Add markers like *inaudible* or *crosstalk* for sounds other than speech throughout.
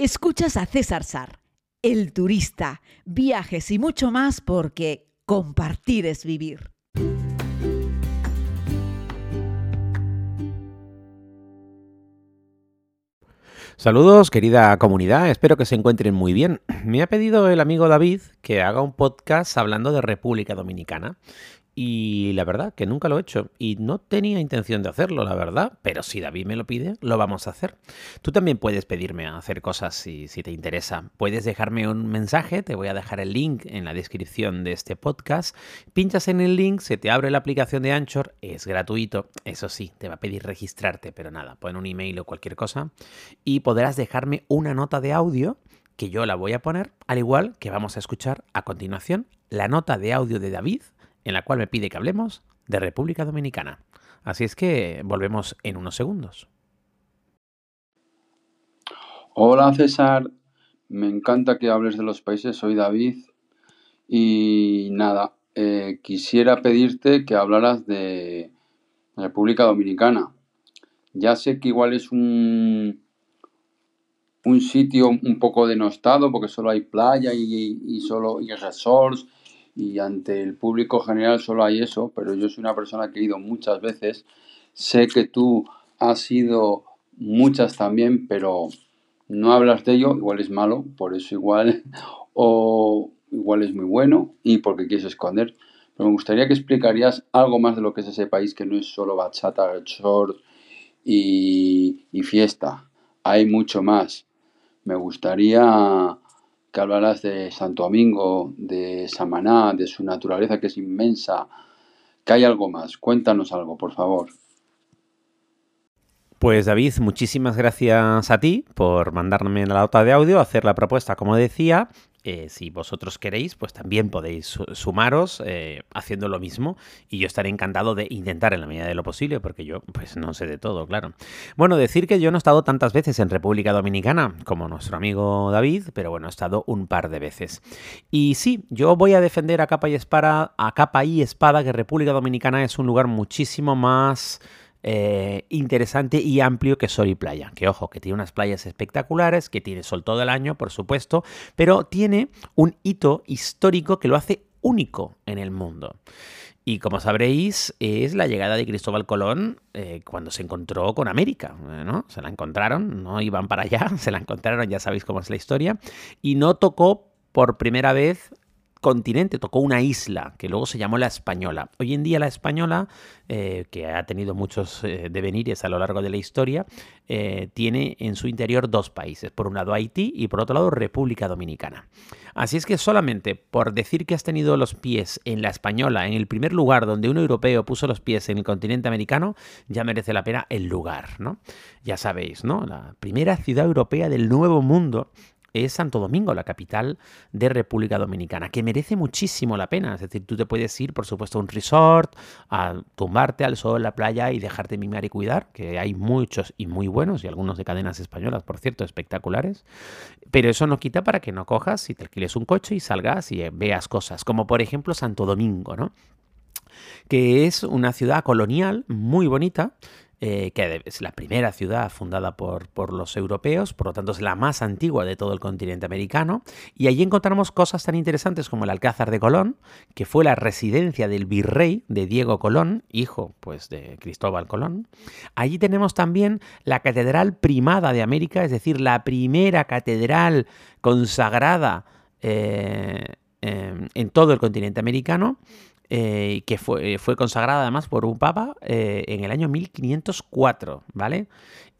Escuchas a César Sar, el turista, viajes y mucho más porque compartir es vivir. Saludos, querida comunidad, espero que se encuentren muy bien. Me ha pedido el amigo David que haga un podcast hablando de República Dominicana. Y la verdad que nunca lo he hecho y no tenía intención de hacerlo, la verdad, pero si David me lo pide, lo vamos a hacer. Tú también puedes pedirme hacer cosas si, si te interesa. Puedes dejarme un mensaje, te voy a dejar el link en la descripción de este podcast. Pinchas en el link, se te abre la aplicación de Anchor, es gratuito, eso sí, te va a pedir registrarte, pero nada, pon un email o cualquier cosa y podrás dejarme una nota de audio que yo la voy a poner, al igual que vamos a escuchar a continuación la nota de audio de David en la cual me pide que hablemos de República Dominicana. Así es que volvemos en unos segundos. Hola César, me encanta que hables de los países, soy David y nada, eh, quisiera pedirte que hablaras de República Dominicana. Ya sé que igual es un, un sitio un poco denostado porque solo hay playa y, solo y resorts y ante el público general solo hay eso, pero yo soy una persona que he ido muchas veces, sé que tú has ido muchas también, pero no hablas de ello, igual es malo, por eso igual, *laughs* o igual es muy bueno y porque quieres esconder. Pero me gustaría que explicarías algo más de lo que es ese país, que no es solo bachata, short y, y fiesta. Hay mucho más. Me gustaría que hablarás de Santo Domingo, de Samaná, de su naturaleza que es inmensa, que hay algo más. Cuéntanos algo, por favor. Pues David, muchísimas gracias a ti por mandarme la nota de audio, hacer la propuesta, como decía, eh, si vosotros queréis, pues también podéis sumaros eh, haciendo lo mismo y yo estaré encantado de intentar en la medida de lo posible, porque yo pues no sé de todo, claro. Bueno, decir que yo no he estado tantas veces en República Dominicana como nuestro amigo David, pero bueno, he estado un par de veces. Y sí, yo voy a defender a capa y espada, a capa y espada que República Dominicana es un lugar muchísimo más eh, interesante y amplio que Sol y Playa. Que ojo, que tiene unas playas espectaculares, que tiene sol todo el año, por supuesto, pero tiene un hito histórico que lo hace único en el mundo. Y como sabréis, es la llegada de Cristóbal Colón eh, cuando se encontró con América, ¿no? Se la encontraron, no iban para allá, *laughs* se la encontraron, ya sabéis cómo es la historia, y no tocó por primera vez continente, tocó una isla que luego se llamó la Española. Hoy en día la Española, eh, que ha tenido muchos eh, devenires a lo largo de la historia, eh, tiene en su interior dos países, por un lado Haití y por otro lado República Dominicana. Así es que solamente por decir que has tenido los pies en la Española, en el primer lugar donde un europeo puso los pies en el continente americano, ya merece la pena el lugar, ¿no? Ya sabéis, ¿no? La primera ciudad europea del Nuevo Mundo es Santo Domingo, la capital de República Dominicana, que merece muchísimo la pena. Es decir, tú te puedes ir, por supuesto, a un resort, a tumbarte al sol en la playa y dejarte mimar y cuidar, que hay muchos y muy buenos, y algunos de cadenas españolas, por cierto, espectaculares. Pero eso no quita para que no cojas y te alquiles un coche y salgas y veas cosas, como por ejemplo Santo Domingo, ¿no? que es una ciudad colonial muy bonita, eh, que es la primera ciudad fundada por, por, los europeos, por lo tanto es la más antigua de todo el continente americano, y allí encontramos cosas tan interesantes como el Alcázar de Colón, que fue la residencia del virrey de Diego Colón, hijo pues de Cristóbal Colón. Allí tenemos también la Catedral Primada de América, es decir, la primera catedral consagrada eh, en todo el continente americano, eh, que fue, eh, fue, consagrada además por un papa eh, en el año 1504, ¿vale?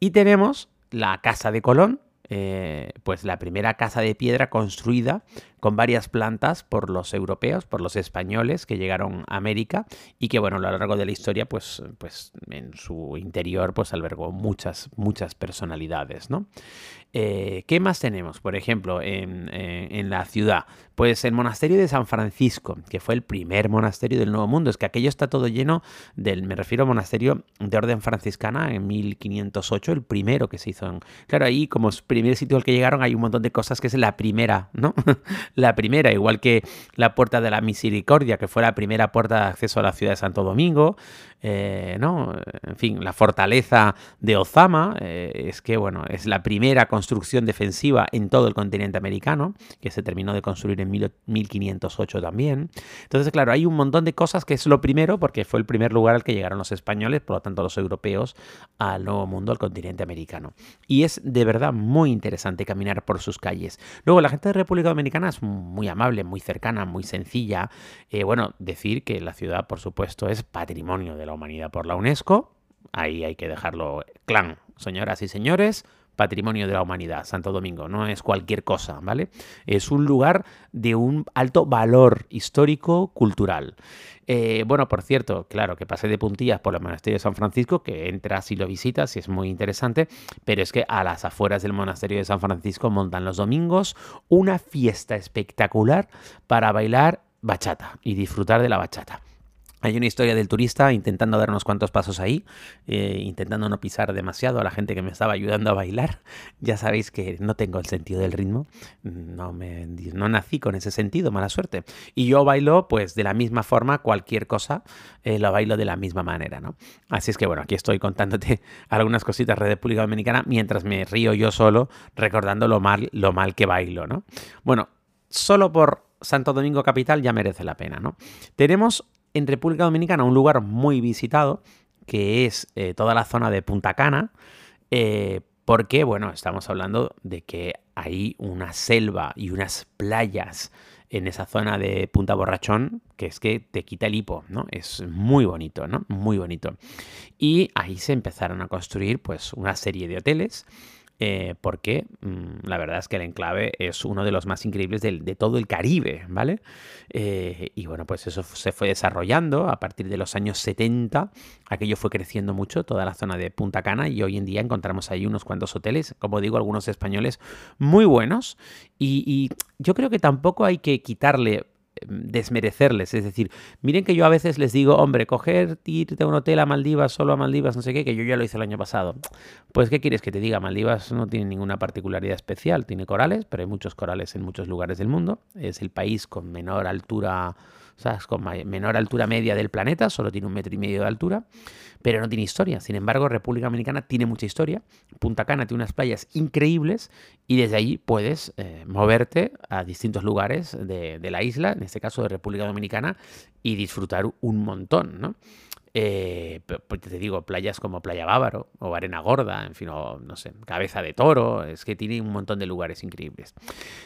Y tenemos la Casa de Colón, pues la primera casa de piedra construida con varias plantas por los europeos, por los españoles que llegaron a América y que, bueno, a lo largo de la historia, pues, pues en su interior, pues albergó muchas, muchas personalidades, ¿no? Eh, ¿Qué más tenemos? Por ejemplo, en, eh, en, la ciudad. Pues el monasterio de San Francisco, que fue el primer monasterio del Nuevo Mundo. Es que aquello está todo lleno del, me refiero al monasterio de orden franciscana en 1508, el primero que se hizo. En, claro, ahí como primer sitio al que llegaron hay un montón de cosas que es la primera, ¿no? *laughs* la primera, igual que la Puerta de la Misericordia, que fue la primera puerta de acceso a la ciudad de Santo Domingo, eh, ¿no? En fin, la fortaleza de Ozama eh, es que, bueno, es la primera construcción defensiva en todo el continente americano, que se terminó de construir en 1508 también. Entonces, claro, hay un montón de cosas que es lo primero, porque fue el primer lugar al que llegaron los españoles, por lo tanto los europeos, al nuevo mundo, al continente americano. Y es de verdad muy interesante caminar por sus calles. Luego, la gente de República Dominicana es muy amable, muy cercana, muy sencilla. Eh, bueno, decir que la ciudad, por supuesto, es patrimonio de la humanidad por la UNESCO. Ahí hay que dejarlo clan, señoras y señores. Patrimonio de la Humanidad, Santo Domingo, no es cualquier cosa, ¿vale? Es un lugar de un alto valor histórico, cultural. Eh, bueno, por cierto, claro, que pasé de puntillas por el monasterio de San Francisco, que entras y lo visitas y es muy interesante, pero es que a las afueras del monasterio de San Francisco montan los domingos una fiesta espectacular para bailar bachata y disfrutar de la bachata. Hay una historia del turista intentando dar unos cuantos pasos ahí, eh, intentando no pisar demasiado a la gente que me estaba ayudando a bailar. *laughs* Ya sabéis que no tengo el sentido del ritmo, no, me, no nací con ese sentido, mala suerte. Y yo bailo pues de la misma forma, cualquier cosa eh, lo bailo de la misma manera, ¿no? Así es que bueno, aquí estoy contándote *laughs* algunas cositas de República Dominicana mientras me río yo solo recordando lo mal, lo mal que bailo, ¿no? Bueno, solo por Santo Domingo Capital ya merece la pena, ¿no? Tenemos en República Dominicana un lugar muy visitado, que es eh, toda la zona de Punta Cana, eh, porque, bueno, estamos hablando de que hay una selva y unas playas en esa zona de Punta Borrachón, que es que te quita el hipo, ¿no? Es muy bonito, ¿no? Muy bonito. Y ahí se empezaron a construir, pues, una serie de hoteles eh, porque mm, la verdad es que el enclave es uno de los más increíbles de, todo el Caribe, ¿vale? Eh, y bueno, pues eso se fue desarrollando a partir de los años 70, aquello fue creciendo mucho, toda la zona de Punta Cana, y hoy en día encontramos ahí unos cuantos hoteles, como digo, algunos españoles muy buenos, y yo creo que tampoco hay que quitarle desmerecerles. Es decir, miren que yo a veces les digo, hombre, coger, irte a un hotel a Maldivas, solo a Maldivas, no sé qué, que yo ya lo hice el año pasado. Pues, ¿qué quieres que te diga? Maldivas no tiene ninguna particularidad especial, tiene corales, pero hay muchos corales en muchos lugares del mundo. Es el país con menor altura sea, con menor altura media del planeta, solo tiene un metro y medio de altura, pero no tiene historia. Sin embargo, República Dominicana tiene mucha historia. Punta Cana tiene unas playas increíbles y desde ahí puedes eh, moverte a distintos lugares de, de la isla, en este caso de República Dominicana, y disfrutar un montón, ¿no? Eh, pues te digo, playas como Playa Bávaro o Arena Gorda, en fin, o no sé, Cabeza de Toro, es que tiene un montón de lugares increíbles.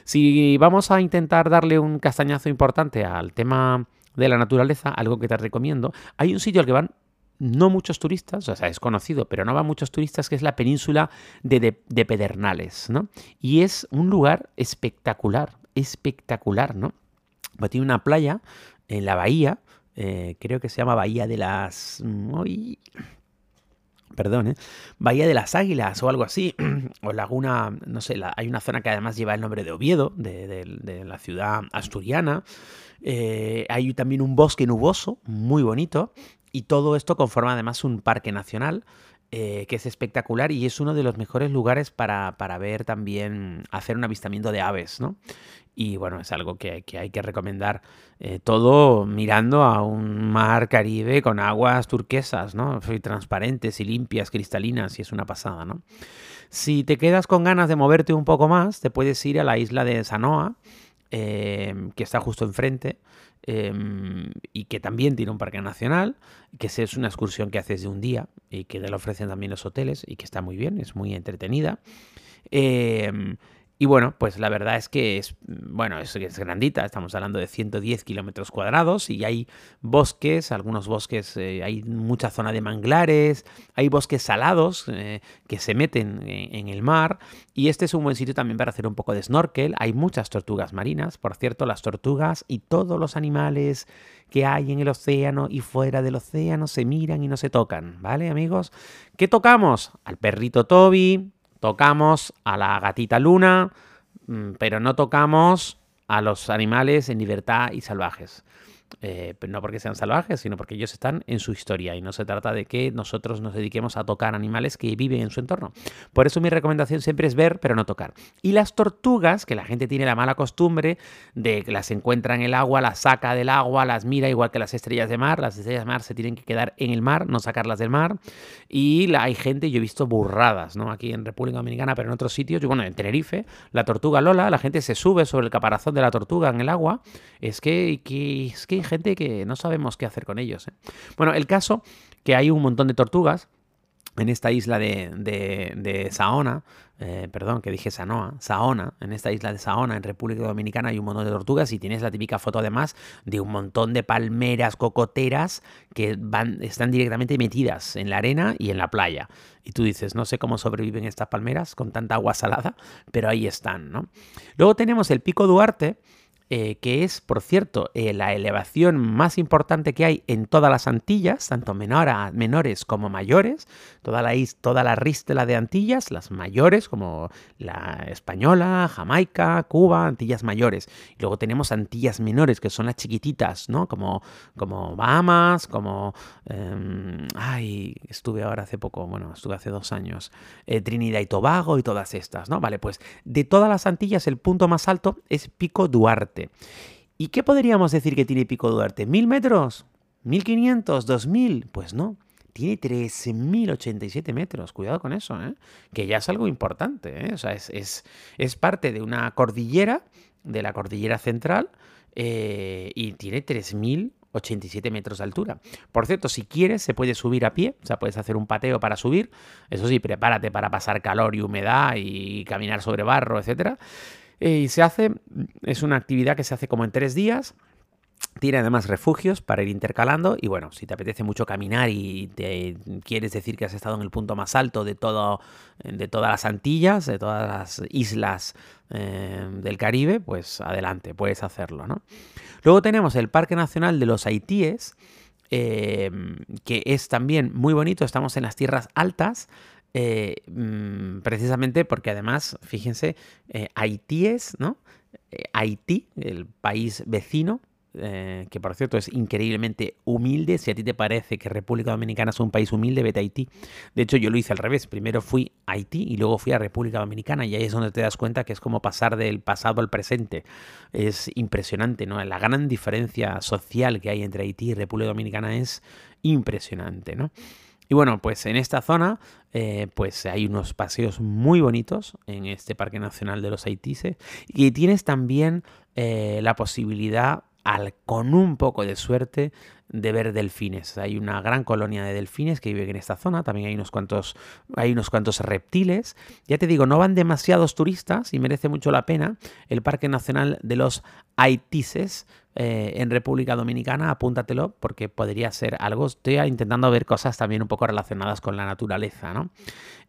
Si vamos a intentar darle un castañazo importante al tema de la naturaleza, algo que te recomiendo, hay un sitio al que van no muchos turistas, o sea, es conocido, pero no van muchos turistas, que es la península de, Pedernales, ¿no? Y es un lugar espectacular, espectacular, ¿no? Pues tiene una playa en la bahía, eh, creo que se llama Bahía de las... Perdón, ¿eh? Bahía de las Águilas o algo así, *clears throat* o Laguna, no sé, hay una zona que además lleva el nombre de Oviedo, de, la ciudad asturiana. Eh, hay también un bosque nuboso, muy bonito, y todo esto conforma además un parque nacional. que es espectacular y es uno de los mejores lugares para, para, ver también, hacer un avistamiento de aves, ¿no? Y bueno, es algo que, hay que recomendar eh, todo mirando a un mar Caribe con aguas turquesas, ¿no? Transparentes y limpias, cristalinas, y es una pasada, ¿no? Si te quedas con ganas de moverte un poco más, te puedes ir a la isla de Sanoa, em, que está justo enfrente, em, y que también tiene un parque nacional, que es una excursión que haces de un día y que te lo ofrecen también los hoteles y que está muy bien, es muy entretenida. Eh, y bueno, pues la verdad es que es, bueno, es, es grandita, estamos hablando de 110 kilómetros cuadrados y hay bosques, algunos bosques, eh, hay mucha zona de manglares, hay bosques salados eh, que se meten en, el mar y este es un buen sitio también para hacer un poco de snorkel. Hay muchas tortugas marinas, por cierto, las tortugas y todos los animales que hay en el océano y fuera del océano se miran y no se tocan, ¿vale amigos? ¿Qué tocamos? Al perrito Toby, Tocamos a la gatita luna, mm, pero no tocamos a los animales en libertad y salvajes. Eh, no porque sean salvajes, sino porque ellos están en su historia y no se trata de que nosotros nos dediquemos a tocar animales que viven en su entorno. Por eso mi recomendación siempre es ver, pero no tocar. Y las tortugas, que la gente tiene la mala costumbre de que las encuentra en el agua, las saca del agua, las mira igual que las estrellas de mar, las estrellas de mar se tienen que quedar en el mar, no sacarlas del mar. Y hay gente, yo he visto burradas, ¿no? Aquí en República Dominicana, pero en otros sitios, yo, bueno, en Tenerife, la tortuga Lola, la gente se sube sobre el caparazón de la tortuga en el agua. Es que es que gente que no sabemos qué hacer con ellos. ¿eh? Bueno, el caso que hay un montón de tortugas en esta isla de, de, Saona, eh, perdón, que dije Sanoa, Saona, en esta isla de Saona, en República Dominicana, hay un montón de tortugas y tienes la típica foto además de un montón de palmeras cocoteras que van, están directamente metidas en la arena y en la playa. Y tú dices, no sé cómo sobreviven estas palmeras con tanta agua salada, pero ahí están, ¿no? Luego tenemos el Pico Duarte, eh, que es, por cierto, eh, la elevación más importante que hay en todas las Antillas, tanto menores como mayores, toda la, toda la rístela de Antillas, las mayores como la española, Jamaica, Cuba, Antillas mayores. Y luego tenemos Antillas menores, que son las chiquititas, ¿no? Como, como Bahamas, como... Em, ay, estuve ahora hace poco, bueno, estuve hace dos años, eh, Trinidad y Tobago y todas estas, ¿no? Vale, pues de todas las Antillas el punto más alto es Pico Duarte. ¿Y qué podríamos decir que tiene Pico Duarte? ¿Mil metros? ¿1500? ¿2000? Pues no. Tiene 13.087 metros. Cuidado con eso, ¿eh? Que ya es algo importante, ¿eh? O sea, es, es, parte de una cordillera, de la cordillera central, eh, y tiene 3.087 metros de altura. Por cierto, si quieres, se puede subir a pie, o sea, puedes hacer un pateo para subir. Eso sí, prepárate para pasar calor y humedad y caminar sobre barro, etcétera. Eh, y se hace, es una actividad que se hace como en tres días. Tiene además refugios para ir intercalando y bueno, si te apetece mucho caminar y te quieres decir que has estado en el punto más alto de, todo, de todas las Antillas, de todas las islas eh, del Caribe, pues adelante, puedes hacerlo. ¿no? Luego tenemos el Parque Nacional de los Haitíes, eh, que es también muy bonito, estamos en las tierras altas, eh, mm, precisamente porque además, fíjense, eh, Haití es, ¿no? Eh, Haití, el país vecino, que por cierto es increíblemente humilde. Si a ti te parece que República Dominicana es un país humilde, vete a Haití. De hecho, yo lo hice al revés. Primero fui a Haití y luego fui a República Dominicana. Y ahí es donde te das cuenta que es como pasar del pasado al presente. Es impresionante, ¿no? La gran diferencia social que hay entre Haití y República Dominicana es impresionante, ¿no? Y bueno, pues en esta zona eh, pues hay unos paseos muy bonitos en este Parque Nacional de los Haitises. Y tienes también eh, la posibilidad, al, con un poco de suerte, de ver delfines. Hay una gran colonia de delfines que viven en esta zona. También hay unos cuantos, hay unos cuantos reptiles. Ya te digo, no van demasiados turistas y merece mucho la pena el Parque Nacional de los Haitises eh, en República Dominicana, apúntatelo porque podría ser algo. Estoy intentando ver cosas también un poco relacionadas con la naturaleza, ¿no?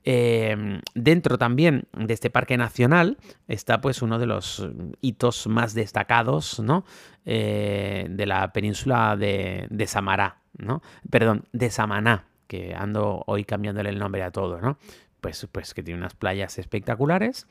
Em, dentro también de este parque nacional está pues uno de los hitos más destacados, ¿no? Eh, de la península de, de Samará, ¿no? Perdón, de Samaná, que ando hoy cambiándole el nombre a todo, ¿no? Pues, pues que tiene unas playas espectaculares.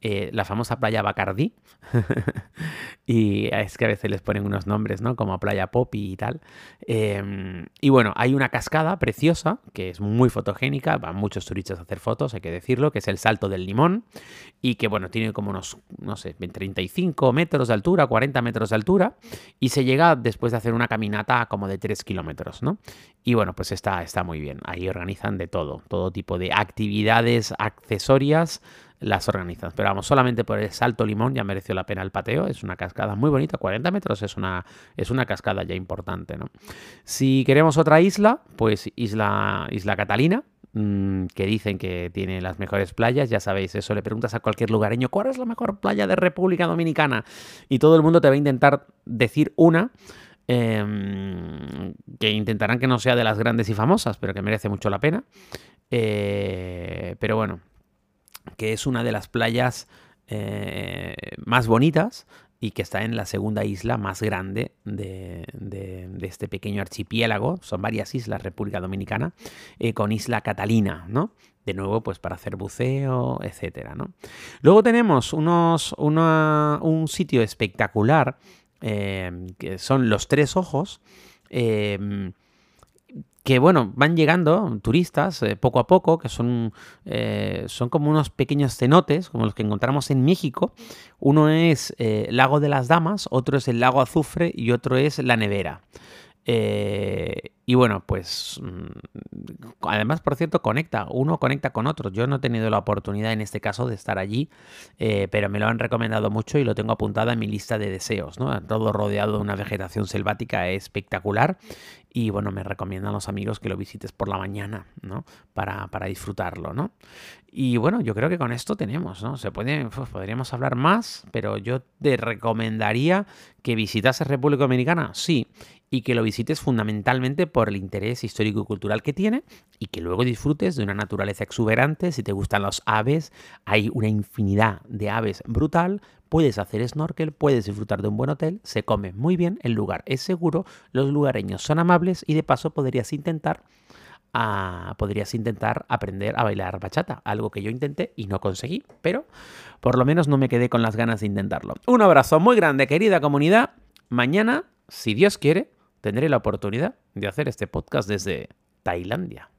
Eh, la famosa playa Bacardí. *laughs* y es que a veces les ponen unos nombres, ¿no? Como Playa Poppy y tal. Em, y bueno, hay una cascada preciosa que es muy fotogénica. Van muchos turistas a hacer fotos, hay que decirlo, que es el Salto del Limón. Y que, bueno, tiene como unos, no sé, 35 metros de altura, 40 metros de altura. Y se llega después de hacer una caminata como de 3 kilómetros, ¿no? Y bueno, pues está, está muy bien. Ahí organizan de todo, todo tipo de actividades accesorias las organizan. Pero vamos, solamente por el Salto Limón ya mereció la pena el pateo. Es una cascada muy bonita, 40 metros es una, es una cascada ya importante. ¿no? Si queremos otra isla, pues Isla, isla Catalina, mm, que dicen que tiene las mejores playas, ya sabéis, eso le preguntas a cualquier lugareño, ¿cuál es la mejor playa de República Dominicana? Y todo el mundo te va a intentar decir una. Em, que intentarán que no sea de las grandes y famosas, pero que merece mucho la pena. Eh, pero bueno, que es una de las playas eh, más bonitas y que está en la segunda isla más grande de, este pequeño archipiélago. Son varias islas, República Dominicana, eh, con Isla Catalina, ¿no? De nuevo, pues para hacer buceo, etcétera, ¿no? Luego tenemos unos, un sitio espectacular que son los tres ojos que bueno, van llegando turistas eh, poco a poco, que son, eh, son como unos pequeños cenotes, como los que encontramos en México. Uno es eh, Lago de las Damas, otro es el Lago Azufre y otro es la Nevera. Y bueno, pues mm, además, por cierto, conecta, uno conecta con otro. Yo no he tenido la oportunidad en este caso de estar allí, pero me lo han recomendado mucho y lo tengo apuntado en mi lista de deseos. ¿no? Todo rodeado de una vegetación selvática espectacular y bueno, me recomiendan los amigos que lo visites por la mañana, ¿no? Para, disfrutarlo, ¿no? Y bueno, yo creo que con esto tenemos, ¿no? Se puede, podríamos hablar más, pero yo te recomendaría que visitases República Dominicana, sí, y que lo visites fundamentalmente por el interés histórico y cultural que tiene y que luego disfrutes de una naturaleza exuberante. Si te gustan los aves, hay una infinidad de aves brutal. Puedes hacer snorkel, puedes disfrutar de un buen hotel, se come muy bien, el lugar es seguro, los lugareños son amables y de paso podrías intentar podrías intentar aprender a bailar bachata, algo que yo intenté y no conseguí, pero por lo menos no me quedé con las ganas de intentarlo. Un abrazo muy grande, querida comunidad. Mañana, si Dios quiere, tendré la oportunidad de hacer este podcast desde Tailandia.